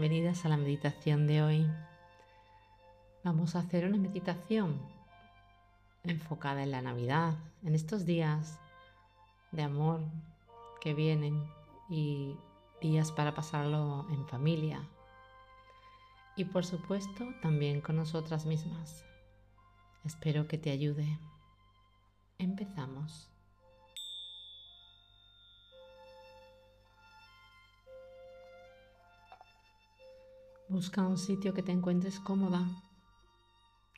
bienvenidas a la meditación de hoy. Vamos a hacer una meditación enfocada en la Navidad, en estos días de amor que vienen y días para pasarlo en familia. Y por supuesto también con nosotras mismas. Espero que te ayude. Empezamos. Busca un sitio que te encuentres cómoda,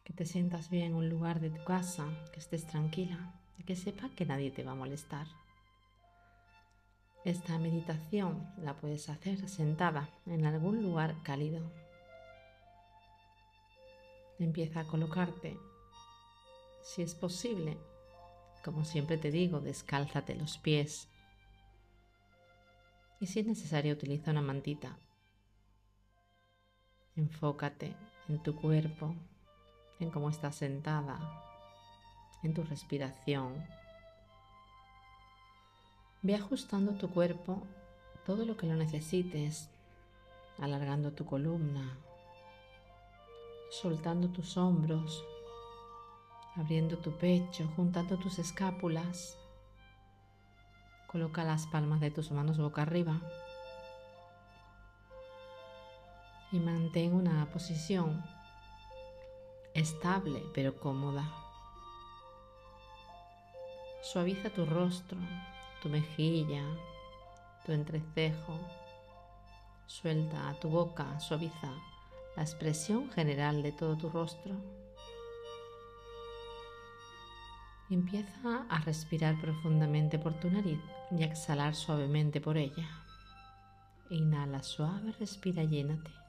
que te sientas bien, un lugar de tu casa, que estés tranquila y que sepa que nadie te va a molestar. Esta meditación la puedes hacer sentada en algún lugar cálido. Empieza a colocarte, si es posible, como siempre te digo, descálzate los pies. Y si es necesario, utiliza una mantita Enfócate en tu cuerpo, en cómo estás sentada, en tu respiración. Ve ajustando tu cuerpo todo lo que lo necesites, alargando tu columna, soltando tus hombros, abriendo tu pecho, juntando tus escápulas. Coloca las palmas de tus manos boca arriba y mantén una posición estable pero cómoda. Suaviza tu rostro, tu mejilla, tu entrecejo. Suelta tu boca, suaviza la expresión general de todo tu rostro. Empieza a respirar profundamente por tu nariz y a exhalar suavemente por ella. Inhala suave, respira, llénate.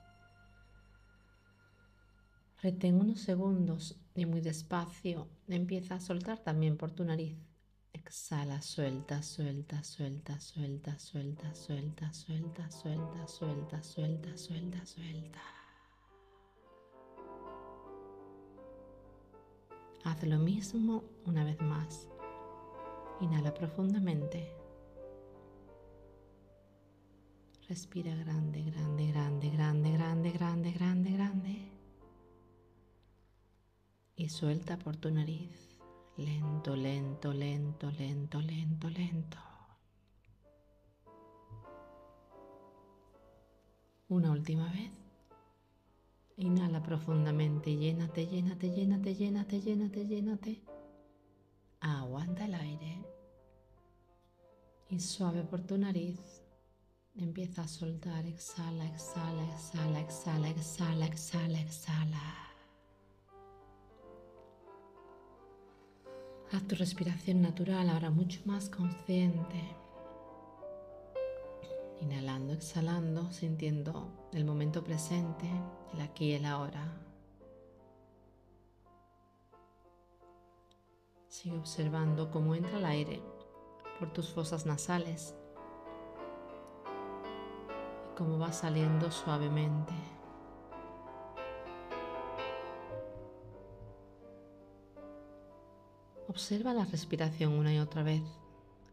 Retén unos segundos y muy despacio empieza a soltar también por tu nariz. Exhala, suelta, suelta, suelta, suelta, suelta, suelta, suelta, suelta, suelta, suelta, suelta, suelta. Haz lo mismo una vez más. Inhala profundamente. Respira grande, grande, grande, grande, grande, grande, grande, grande y suelta por tu nariz. Lento, lento, lento, lento, lento, lento. Una última vez. Inhala profundamente, llénate, llénate, llénate, llénate, llénate, llénate. Aguanta el aire. Y suave por tu nariz. Empieza a soltar, exhala, exhala, exhala, exhala, exhala, exhala, exhala. Haz tu respiración natural ahora mucho más consciente. Inhalando, exhalando, sintiendo el momento presente, el aquí y el ahora. Sigue observando cómo entra el aire por tus fosas nasales y cómo va saliendo suavemente. Observa la respiración una y otra vez.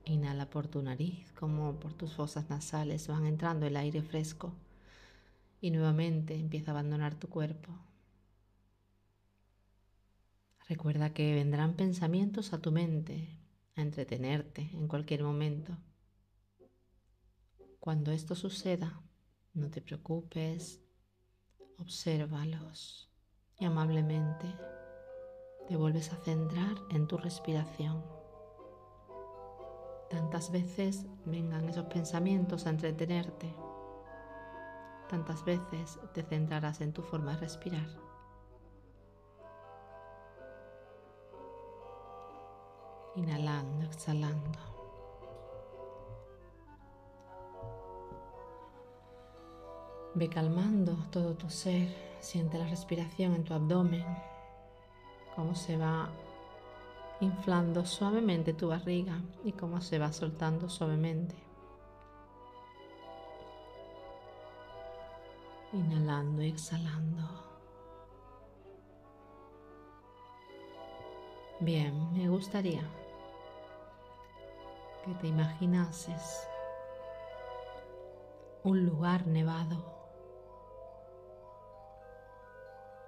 Inhala por tu nariz, como por tus fosas nasales van entrando el aire fresco y nuevamente empieza a abandonar tu cuerpo. Recuerda que vendrán pensamientos a tu mente a entretenerte en cualquier momento. Cuando esto suceda, no te preocupes, obsérvalos y amablemente te vuelves a centrar en tu respiración. Tantas veces vengan esos pensamientos a entretenerte, tantas veces te centrarás en tu forma de respirar. Inhalando, exhalando. Ve calmando todo tu ser, siente la respiración en tu abdomen cómo se va inflando suavemente tu barriga y cómo se va soltando suavemente. Inhalando y exhalando. Bien, me gustaría que te imaginases un lugar nevado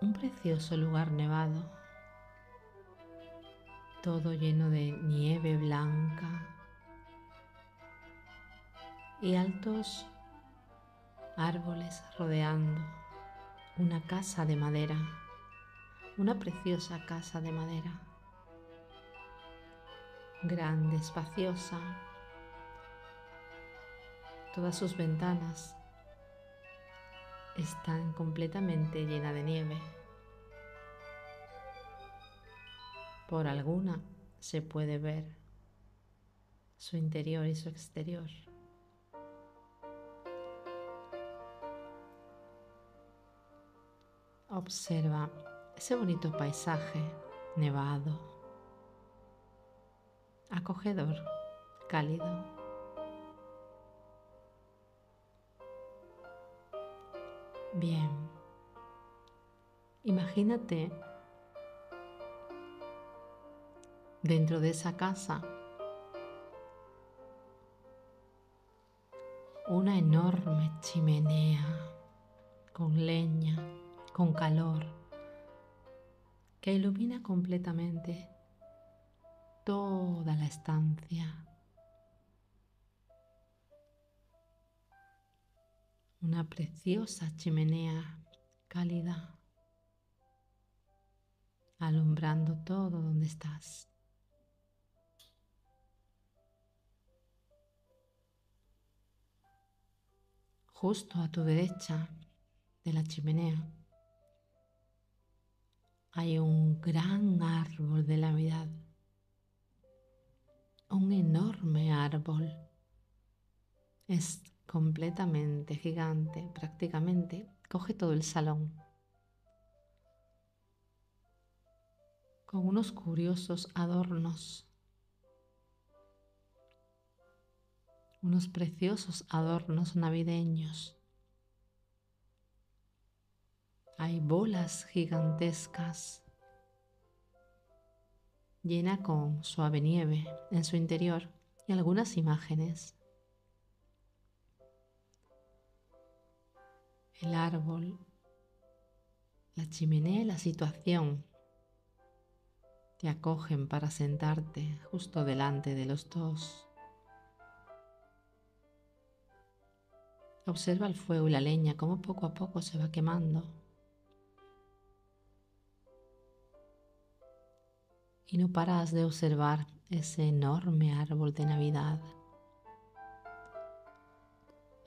un precioso lugar nevado, todo lleno de nieve blanca y altos árboles rodeando una casa de madera, una preciosa casa de madera, grande, espaciosa, todas sus ventanas están completamente llenas de nieve. Por alguna se puede ver su interior y su exterior. Observa ese bonito paisaje nevado, acogedor, cálido. Bien. Imagínate dentro de esa casa una enorme chimenea con leña, con calor, que ilumina completamente toda la estancia. una preciosa chimenea cálida, alumbrando todo donde estás. Justo a tu derecha de la chimenea hay un gran árbol de Navidad, un enorme árbol. Es completamente gigante, prácticamente, coge todo el salón. Con unos curiosos adornos, unos preciosos adornos navideños. Hay bolas gigantescas llena con suave nieve en su interior y algunas imágenes. el árbol, la chimenea la situación te acogen para sentarte justo delante de los dos. Observa el fuego y la leña, cómo poco a poco se va quemando. Y no paras de observar ese enorme árbol de Navidad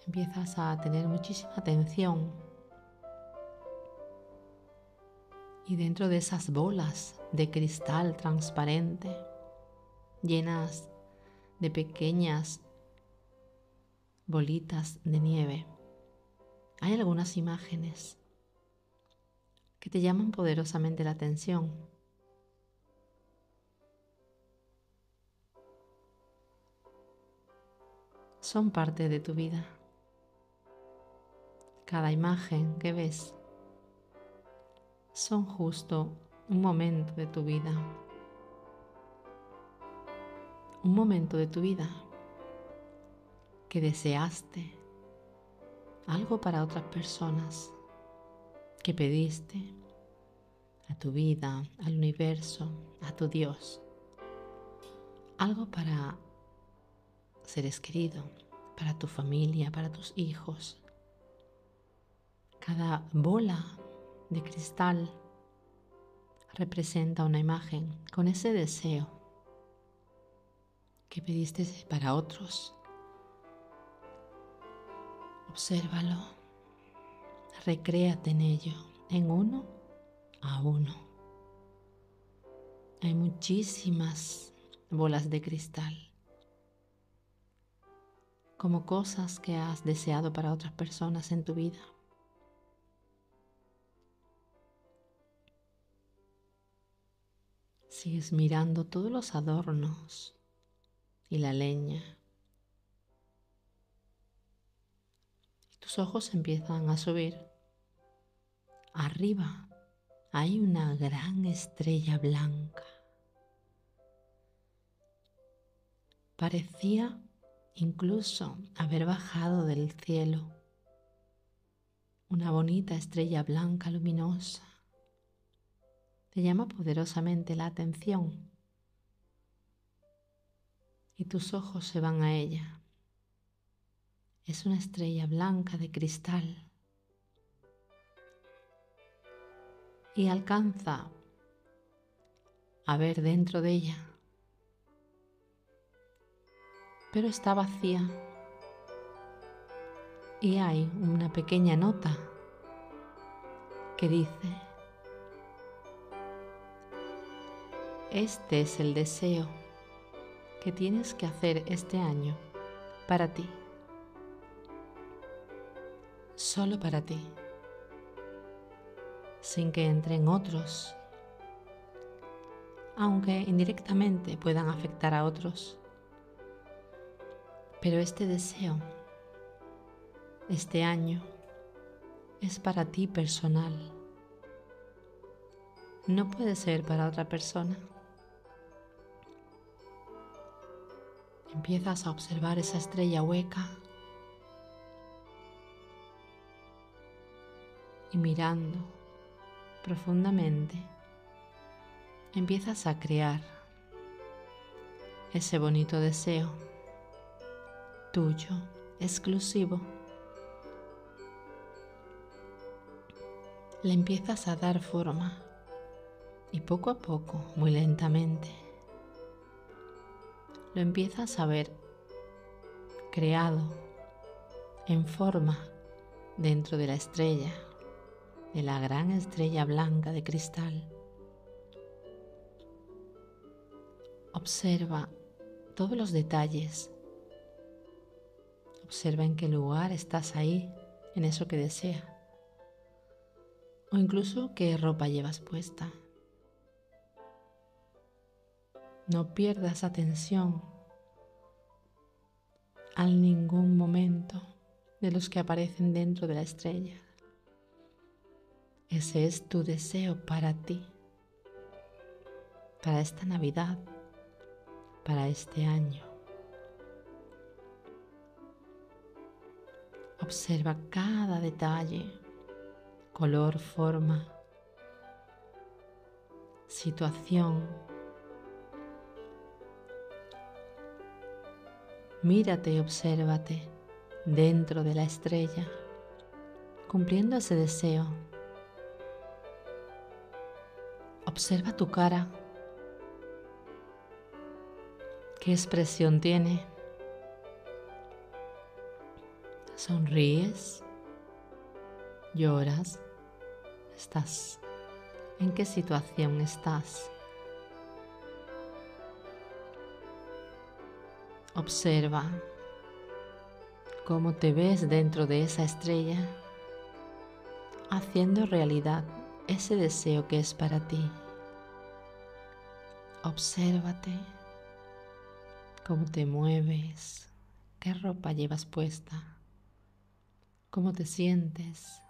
empiezas a tener muchísima atención. Y dentro de esas bolas de cristal transparente, llenas de pequeñas bolitas de nieve, hay algunas imágenes que te llaman poderosamente la atención. Son parte de tu vida cada imagen que ves son justo un momento de tu vida. Un momento de tu vida que deseaste algo para otras personas, que pediste a tu vida, al universo, a tu Dios, algo para seres queridos, para tu familia, para tus hijos, cada bola de cristal representa una imagen con ese deseo que pediste para otros. Obsérvalo, recréate en ello, en uno a uno. Hay muchísimas bolas de cristal, como cosas que has deseado para otras personas en tu vida. Sigues mirando todos los adornos y la leña. Tus ojos empiezan a subir. Arriba hay una gran estrella blanca. Parecía incluso haber bajado del cielo. Una bonita estrella blanca luminosa te llama poderosamente la atención y tus ojos se van a ella. Es una estrella blanca de cristal. Y alcanza a ver dentro de ella, pero está vacía. Y hay una pequeña nota que dice, este es el deseo que tienes que hacer este año para ti, solo para ti, sin que entren otros, aunque indirectamente puedan afectar a otros. Pero este deseo, este año, es para ti personal. No puede ser para otra persona. Empiezas a observar esa estrella hueca y mirando profundamente empiezas a crear ese bonito deseo tuyo, exclusivo. Le empiezas a dar forma y poco a poco, muy lentamente, lo empiezas a ver creado en forma dentro de la estrella, de la gran estrella blanca de cristal. Observa todos los detalles. Observa en qué lugar estás ahí, en eso que desea. O incluso qué ropa llevas puesta. No pierdas atención al ningún momento de los que aparecen dentro de la estrella. Ese es tu deseo para ti, para esta Navidad, para este año. Observa cada detalle, color, forma, situación Mírate y obsérvate dentro de la estrella, cumpliendo ese deseo. Observa tu cara. ¿Qué expresión tiene? ¿Sonríes? ¿Lloras? ¿Estás? ¿En qué situación estás? Observa cómo te ves dentro de esa estrella, haciendo realidad ese deseo que es para ti. Obsérvate cómo te mueves, qué ropa llevas puesta, cómo te sientes.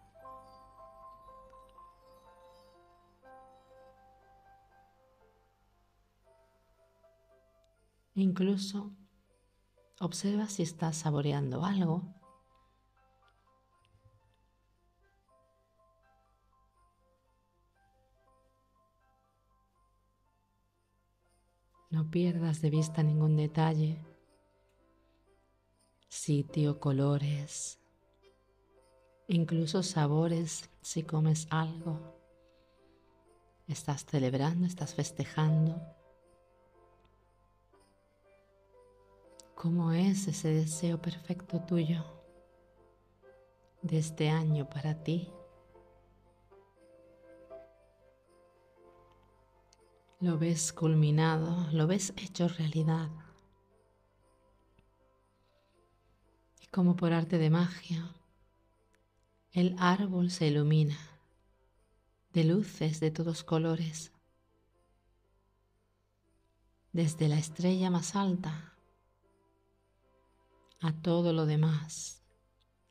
Incluso Observa si estás saboreando algo. No pierdas de vista ningún detalle, sitio, colores, incluso sabores si comes algo. Estás celebrando, estás festejando. ¿Cómo es ese deseo perfecto tuyo de este año para ti? Lo ves culminado, lo ves hecho realidad. Y como por arte de magia, el árbol se ilumina de luces de todos colores. Desde la estrella más alta a todo lo demás,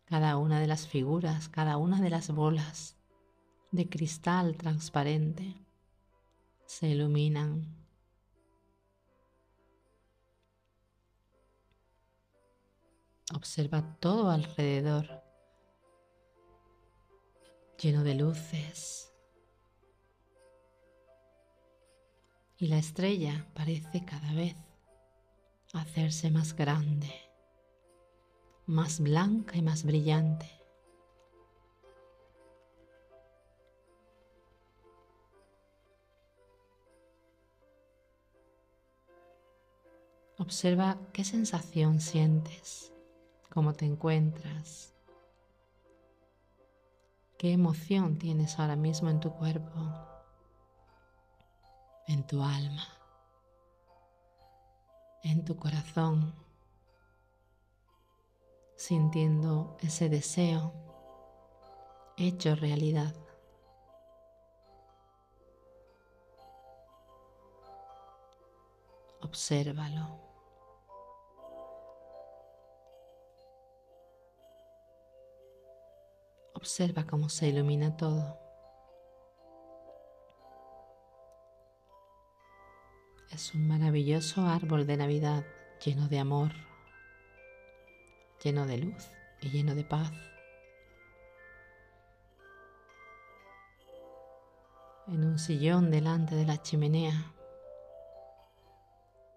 cada una de las figuras, cada una de las bolas de cristal transparente se iluminan. Observa todo alrededor, lleno de luces. y la estrella parece cada vez hacerse más grande, más blanca y más brillante. Observa qué sensación sientes, cómo te encuentras, qué emoción tienes ahora mismo en tu cuerpo, en tu alma, en tu corazón, sintiendo ese deseo hecho realidad. Obsérvalo. Observa cómo se ilumina todo. Es un maravilloso árbol de Navidad lleno de amor, lleno de luz y lleno de paz. En un sillón delante de la chimenea,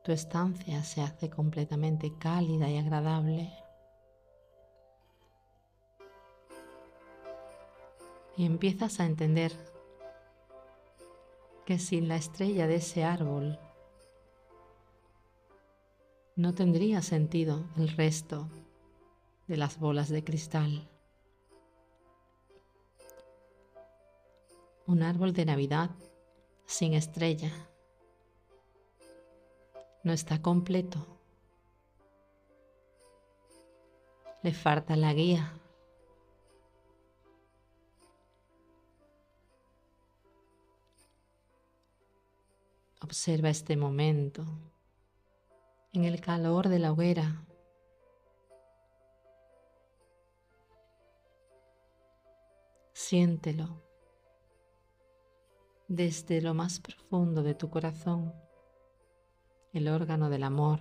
tu estancia se hace completamente cálida y agradable. y empiezas a entender que sin la estrella de ese árbol no tendría sentido el resto de las bolas de cristal. Un árbol de Navidad sin estrella no está completo. Le falta la guía Observa este momento en el calor de la hoguera. Siéntelo desde lo más profundo de tu corazón, el órgano del amor,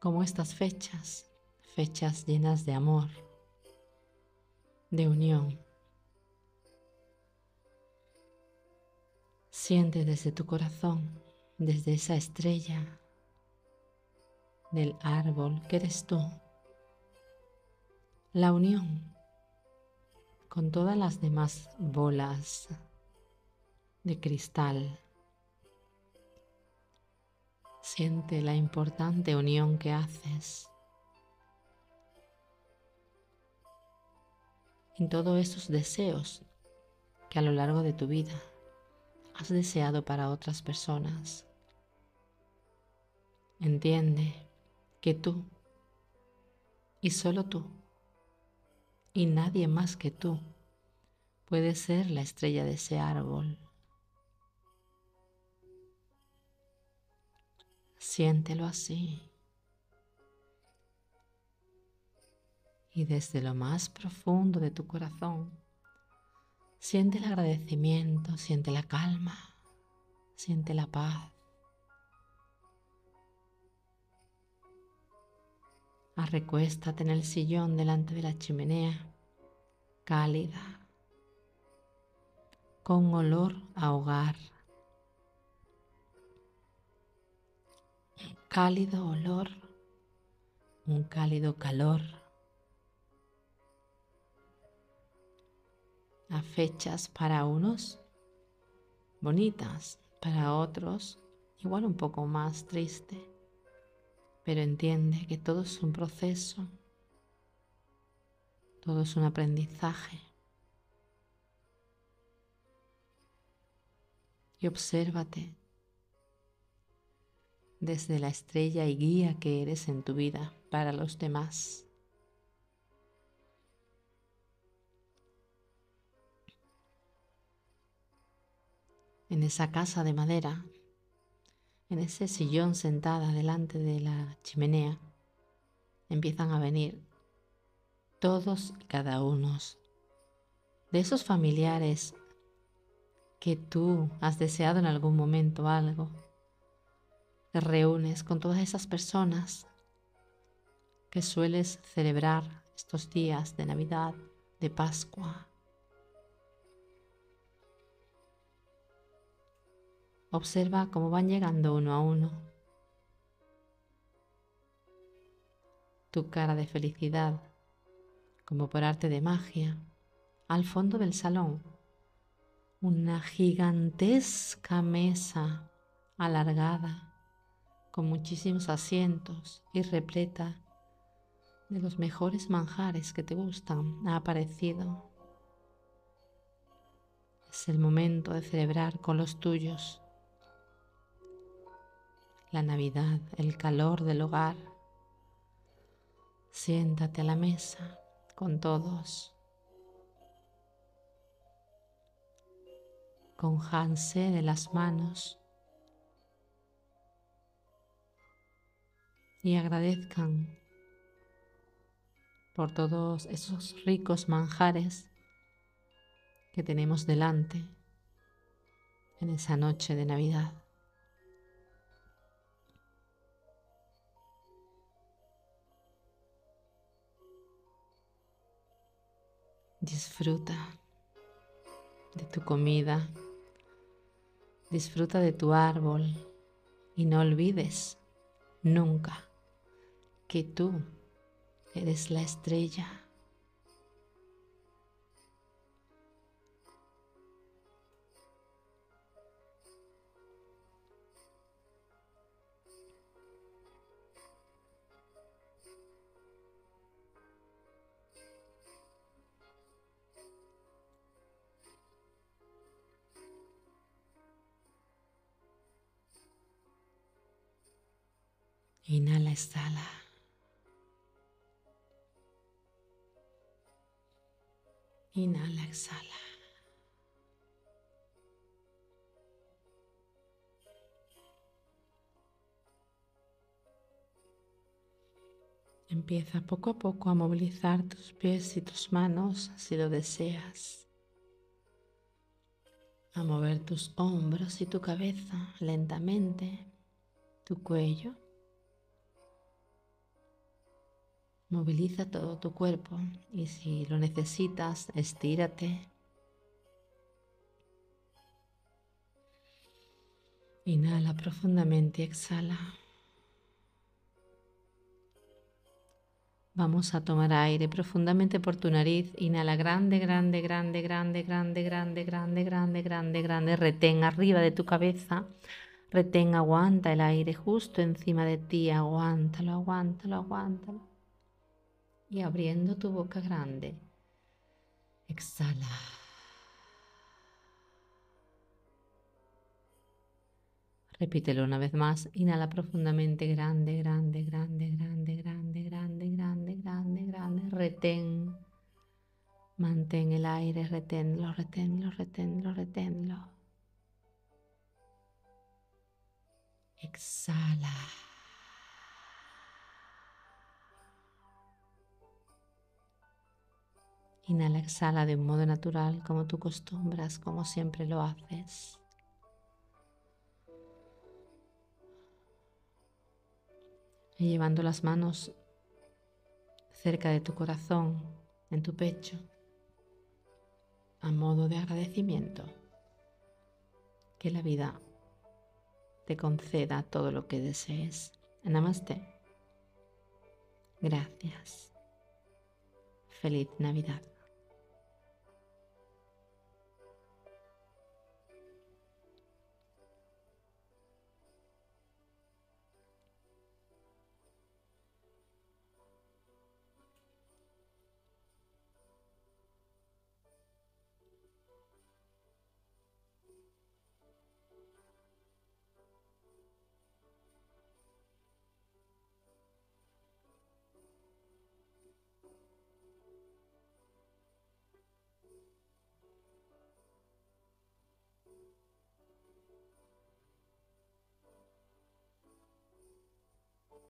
como estas fechas, fechas llenas de amor, de unión. Siente desde tu corazón, desde esa estrella del árbol que eres tú, la unión con todas las demás bolas de cristal. Siente la importante unión que haces en todos esos deseos que a lo largo de tu vida has deseado para otras personas. Entiende que tú y solo tú y nadie más que tú puede ser la estrella de ese árbol. Siéntelo así. Y desde lo más profundo de tu corazón, Siente el agradecimiento, siente la calma, siente la paz. Arrecuéstate en el sillón delante de la chimenea, cálida, con olor a hogar. Cálido olor, un cálido calor a fechas para unos bonitas, para otros igual un poco más triste, pero entiende que todo es un proceso, todo es un aprendizaje. Y obsérvate desde la estrella y guía que eres en tu vida para los demás. en esa casa de madera, en ese sillón sentada delante de la chimenea, empiezan a venir todos y cada uno de esos familiares que tú has deseado en algún momento algo. Te reúnes con todas esas personas que sueles celebrar estos días de Navidad, de Pascua, Observa cómo van llegando uno a uno. Tu cara de felicidad, como por arte de magia, al fondo del salón. Una gigantesca mesa alargada, con muchísimos asientos y repleta de los mejores manjares que te gustan, ha aparecido. Es el momento de celebrar con los tuyos la Navidad, el calor del hogar. Siéntate a la mesa con todos. Con Hanse de las manos. Y agradezcan por todos esos ricos manjares que tenemos delante en esa noche de Navidad. Disfruta de tu comida, disfruta de tu árbol y no olvides nunca que tú eres la estrella. Inhala, exhala. Inhala, exhala. Empieza poco a poco a movilizar tus pies y tus manos si lo deseas. A mover tus hombros y tu cabeza lentamente, tu cuello Moviliza todo tu cuerpo y si lo necesitas, estírate. Inhala profundamente y exhala. Vamos a tomar aire profundamente por tu nariz. Inhala grande, grande, grande, grande, grande, grande, grande, grande, grande, grande. Retén arriba de tu cabeza. Retén, aguanta el aire justo encima de ti. Aguántalo, aguántalo, aguántalo y abriendo tu boca grande, exhala. Repítelo una vez más. Inhala profundamente, grande, grande, grande, grande, grande, grande, grande, grande, grande. Retén. Mantén el aire, reténlo, reténlo, reténlo, reténlo. Exhala. Inhala, exhala de un modo natural, como tú costumbras, como siempre lo haces. Y llevando las manos cerca de tu corazón, en tu pecho, a modo de agradecimiento, que la vida te conceda todo lo que desees. Namaste. Gracias. Feliz Navidad.